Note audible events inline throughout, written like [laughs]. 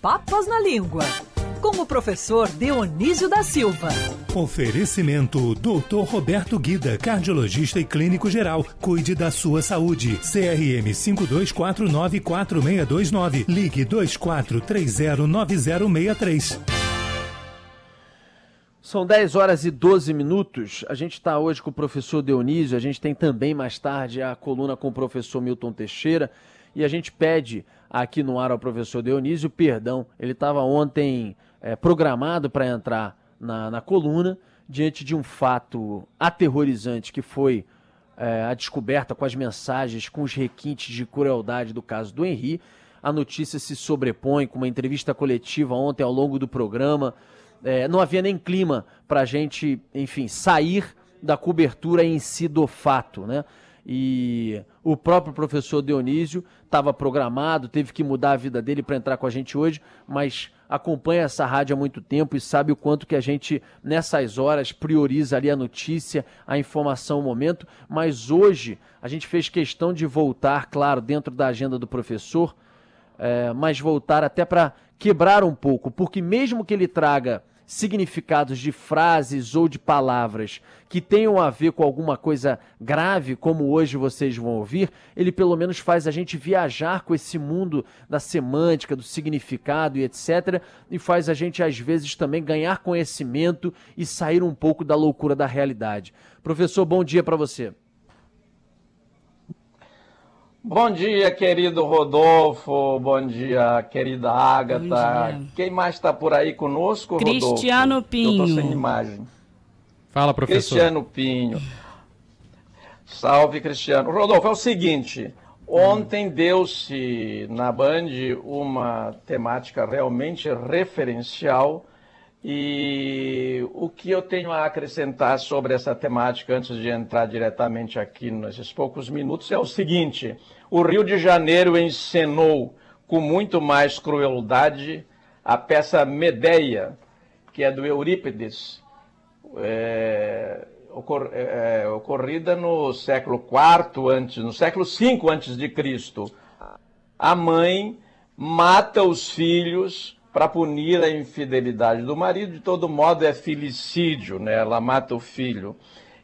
Papas na Língua, com o professor Dionísio da Silva. Oferecimento Dr. Roberto Guida, cardiologista e clínico geral. Cuide da sua saúde. CRM 52494629. Ligue 24309063. São 10 horas e 12 minutos. A gente está hoje com o professor Dionísio. A gente tem também mais tarde a coluna com o professor Milton Teixeira. E a gente pede aqui no ar ao professor Dionísio perdão. Ele estava ontem é, programado para entrar na, na coluna diante de um fato aterrorizante que foi é, a descoberta com as mensagens, com os requintes de crueldade do caso do Henri. A notícia se sobrepõe com uma entrevista coletiva ontem ao longo do programa. É, não havia nem clima para a gente, enfim, sair da cobertura em si do fato, né? E o próprio professor Dionísio estava programado, teve que mudar a vida dele para entrar com a gente hoje, mas acompanha essa rádio há muito tempo e sabe o quanto que a gente, nessas horas, prioriza ali a notícia, a informação, o momento. Mas hoje a gente fez questão de voltar, claro, dentro da agenda do professor, é, mas voltar até para quebrar um pouco, porque mesmo que ele traga significados de frases ou de palavras que tenham a ver com alguma coisa grave, como hoje vocês vão ouvir, ele pelo menos faz a gente viajar com esse mundo da semântica, do significado e etc. E faz a gente, às vezes, também ganhar conhecimento e sair um pouco da loucura da realidade. Professor, bom dia para você. Bom dia, querido Rodolfo. Bom dia, querida Ágata. Quem mais está por aí conosco, Rodolfo? Cristiano Pinho. Eu estou sem imagem. Fala, professor. Cristiano Pinho. Salve, Cristiano. Rodolfo, é o seguinte. Ontem deu-se na Band uma temática realmente referencial e o que eu tenho a acrescentar sobre essa temática antes de entrar diretamente aqui nesses poucos minutos é o seguinte: o Rio de Janeiro encenou com muito mais crueldade a peça Medeia, que é do Eurípides, é, ocor, é, é ocorrida no século IV antes, no século V antes de Cristo. A mãe mata os filhos para punir a infidelidade do marido, de todo modo é filicídio, né? ela mata o filho.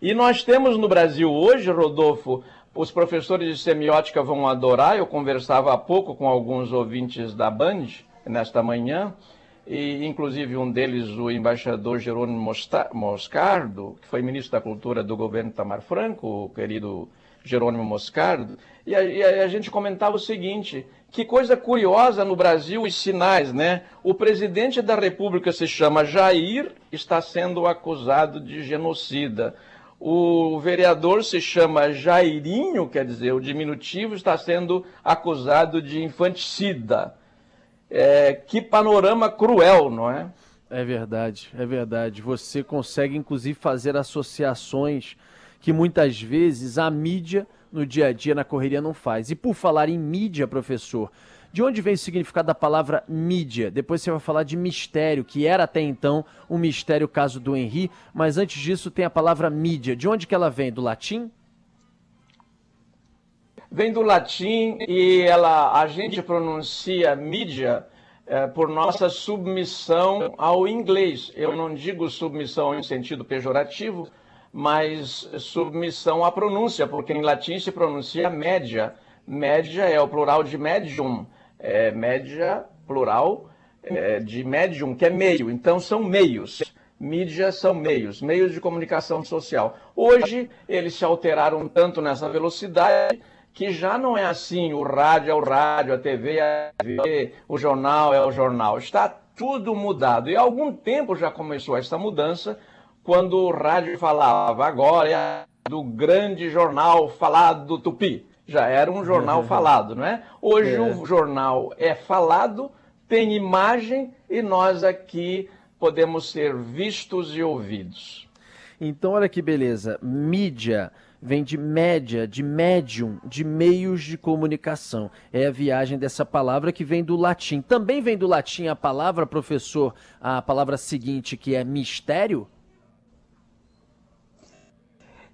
E nós temos no Brasil hoje, Rodolfo, os professores de semiótica vão adorar, eu conversava há pouco com alguns ouvintes da Band, nesta manhã, e inclusive um deles, o embaixador Jerônimo Moscardo, que foi ministro da Cultura do governo Tamar Franco, o querido Jerônimo Moscardo, e a, e a, gente comentava o seguinte: que coisa curiosa no Brasil os sinais, né? O presidente da República se chama Jair, está sendo acusado de genocida. O vereador se chama Jairinho, quer dizer, o diminutivo está sendo acusado de infanticida. É, que panorama cruel, não é? É verdade, é verdade. Você consegue, inclusive, fazer associações que muitas vezes a mídia no dia a dia, na correria, não faz. E por falar em mídia, professor, de onde vem o significado da palavra mídia? Depois você vai falar de mistério, que era até então um mistério caso do Henri, mas antes disso tem a palavra mídia. De onde que ela vem? Do latim? Vem do latim e ela, a gente pronuncia mídia é, por nossa submissão ao inglês. Eu não digo submissão em sentido pejorativo, mas submissão à pronúncia, porque em latim se pronuncia média. Média é o plural de medium, é média, plural, é, de medium, que é meio. Então são meios. Mídia são meios, meios de comunicação social. Hoje eles se alteraram tanto nessa velocidade que já não é assim, o rádio é o rádio, a TV é a TV, o jornal é o jornal. Está tudo mudado. E há algum tempo já começou essa mudança, quando o rádio falava, agora é do grande jornal falado do Tupi. Já era um jornal uhum. falado, não é? Hoje é. o jornal é falado, tem imagem e nós aqui podemos ser vistos e ouvidos. Então, olha que beleza. Mídia vem de média, de médium, de meios de comunicação. É a viagem dessa palavra que vem do latim. Também vem do latim a palavra, professor, a palavra seguinte, que é mistério?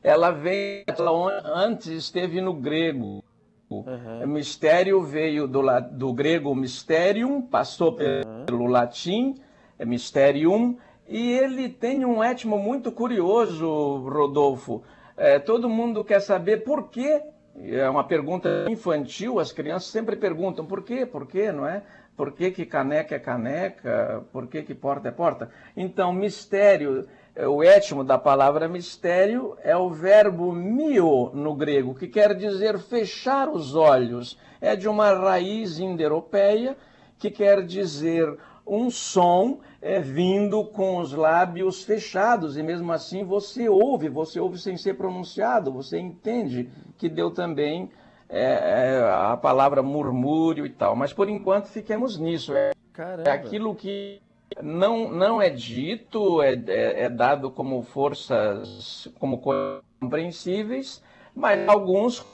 Ela vem, ela antes esteve no grego. Uhum. Mistério veio do, do grego mysterium, passou pelo uhum. latim, é mysterium, e ele tem um etmo muito curioso, Rodolfo. É, todo mundo quer saber por quê. É uma pergunta infantil, as crianças sempre perguntam por quê, por quê, não é? Por que, que caneca é caneca? Por que, que porta é porta? Então, mistério o étimo da palavra mistério é o verbo mio no grego, que quer dizer fechar os olhos. É de uma raiz indo-europeia que quer dizer um som é, vindo com os lábios fechados, e mesmo assim você ouve, você ouve sem ser pronunciado, você entende que deu também é, é, a palavra murmúrio e tal. Mas por enquanto fiquemos nisso. É, é aquilo que não, não é dito, é, é, é dado como forças, como compreensíveis, mas alguns,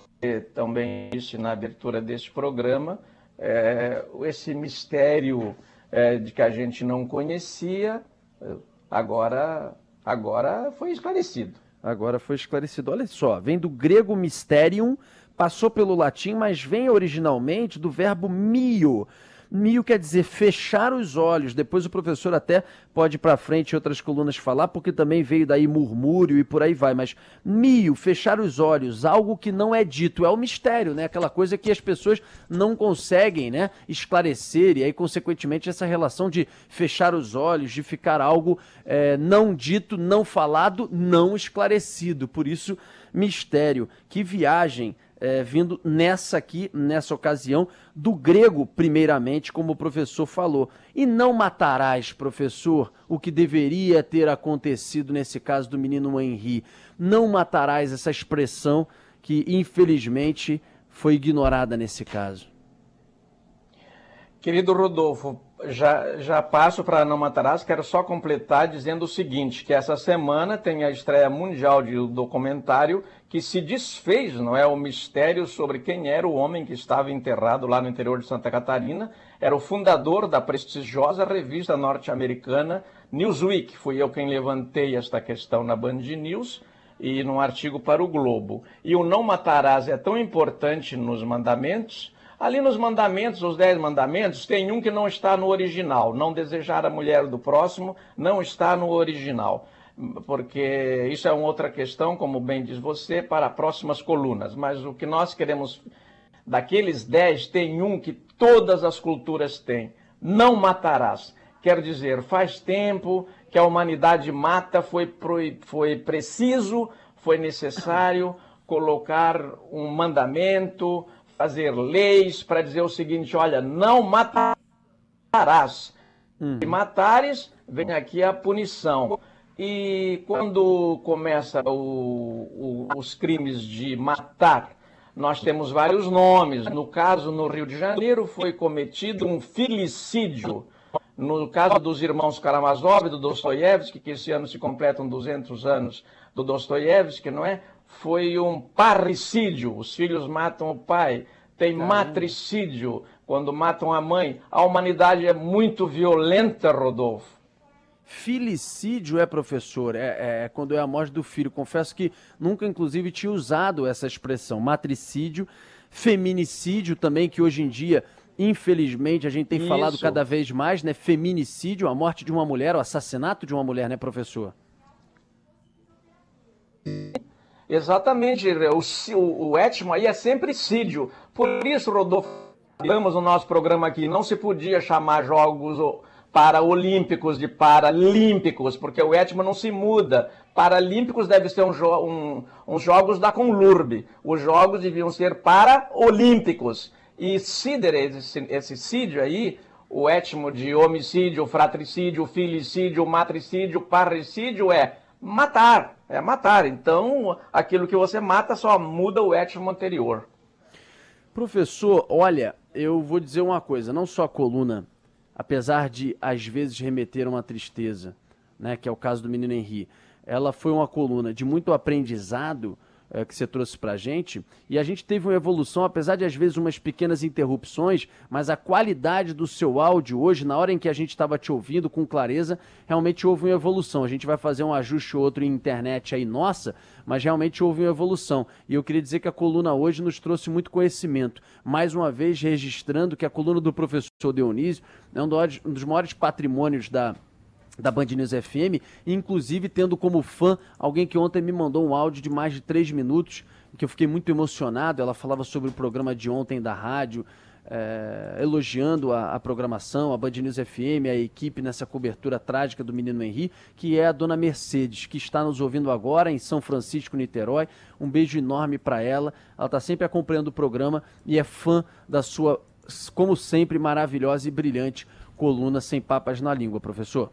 também disse na abertura deste programa, é, esse mistério é, de que a gente não conhecia, agora, agora foi esclarecido. Agora foi esclarecido. Olha só, vem do grego mysterium, passou pelo latim, mas vem originalmente do verbo mio, Mio quer dizer fechar os olhos. Depois o professor até pode ir para frente em outras colunas falar, porque também veio daí murmúrio e por aí vai. Mas mio, fechar os olhos, algo que não é dito, é o mistério, né? Aquela coisa que as pessoas não conseguem, né, esclarecer e aí consequentemente essa relação de fechar os olhos, de ficar algo é, não dito, não falado, não esclarecido. Por isso mistério. Que viagem é, vindo nessa aqui, nessa ocasião, do grego, primeiramente, como o professor falou. E não matarás, professor, o que deveria ter acontecido nesse caso do menino Henri. Não matarás essa expressão que, infelizmente, foi ignorada nesse caso. Querido Rodolfo, já, já passo para Não Matarás, quero só completar dizendo o seguinte, que essa semana tem a estreia mundial de um documentário que se desfez, não é, o mistério sobre quem era o homem que estava enterrado lá no interior de Santa Catarina. Era o fundador da prestigiosa revista norte-americana Newsweek. Fui eu quem levantei esta questão na Band News e num artigo para o Globo. E o Não Matarás é tão importante nos mandamentos Ali nos mandamentos, os dez mandamentos, tem um que não está no original. Não desejar a mulher do próximo não está no original. Porque isso é uma outra questão, como bem diz você, para próximas colunas. Mas o que nós queremos, daqueles dez, tem um que todas as culturas têm. Não matarás. Quer dizer, faz tempo que a humanidade mata, foi, foi preciso, foi necessário colocar um mandamento, fazer leis para dizer o seguinte: olha, não matarás. Hum. Se matares, vem aqui a punição. E quando começa o, o, os crimes de matar, nós temos vários nomes. No caso, no Rio de Janeiro, foi cometido um filicídio. No caso dos irmãos Karamazov e do Dostoiévski, que esse ano se completam 200 anos do Dostoiévski, não é? foi um parricídio, os filhos matam o pai. Tem Caramba. matricídio, quando matam a mãe. A humanidade é muito violenta, Rodolfo. Filicídio é, professor, é, é, quando é a morte do filho. Confesso que nunca, inclusive, tinha usado essa expressão. Matricídio, feminicídio também, que hoje em dia, infelizmente, a gente tem Isso. falado cada vez mais, né? Feminicídio, a morte de uma mulher, o assassinato de uma mulher, né, professor? Exatamente, o, o, o étimo aí é sempre sídio. Por isso, Rodolfo, falamos no nosso programa aqui, não se podia chamar jogos paraolímpicos de paralímpicos, porque o étimo não se muda. Paralímpicos deve ser um, um, uns jogos da Conlurb. Os jogos deviam ser paraolímpicos. E sidere, esse, esse sídio aí, o étimo de homicídio, fratricídio, filicídio, matricídio, parricídio é matar, é matar. Então, aquilo que você mata só muda o étimo anterior. Professor, olha, eu vou dizer uma coisa, não só a coluna, apesar de às vezes remeter a uma tristeza, né, que é o caso do menino Henri, ela foi uma coluna de muito aprendizado, é, que você trouxe para a gente. E a gente teve uma evolução, apesar de às vezes umas pequenas interrupções, mas a qualidade do seu áudio hoje, na hora em que a gente estava te ouvindo com clareza, realmente houve uma evolução. A gente vai fazer um ajuste ou outro em internet aí nossa, mas realmente houve uma evolução. E eu queria dizer que a coluna hoje nos trouxe muito conhecimento. Mais uma vez, registrando que a coluna do professor Dionísio é um dos maiores patrimônios da da Band News FM, inclusive tendo como fã alguém que ontem me mandou um áudio de mais de três minutos, que eu fiquei muito emocionado. Ela falava sobre o programa de ontem da rádio, é, elogiando a, a, programação, a Band News FM, a equipe nessa cobertura trágica do menino Henri, que é a dona Mercedes, que está nos ouvindo agora em São Francisco, Niterói. Um beijo enorme para ela. Ela está sempre acompanhando o programa e é fã da sua, como sempre, maravilhosa e brilhante coluna sem papas na língua, professor.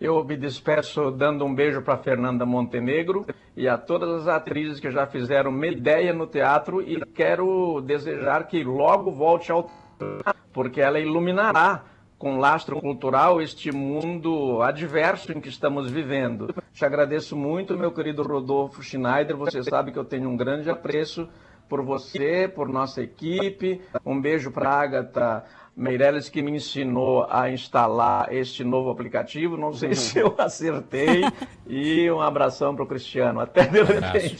Eu me despeço dando um beijo para Fernanda Montenegro e a todas as atrizes que já fizeram Medeia no teatro e quero desejar que logo volte ao porque ela iluminará com lastro cultural este mundo adverso em que estamos vivendo. Te agradeço muito, meu querido Rodolfo Schneider. Você sabe que eu tenho um grande apreço por você, por nossa equipe. Um beijo para a Agatha Meirelles que me ensinou a instalar este novo aplicativo. Não sei se eu [laughs] acertei. E um abração para o Cristiano. Até de repente.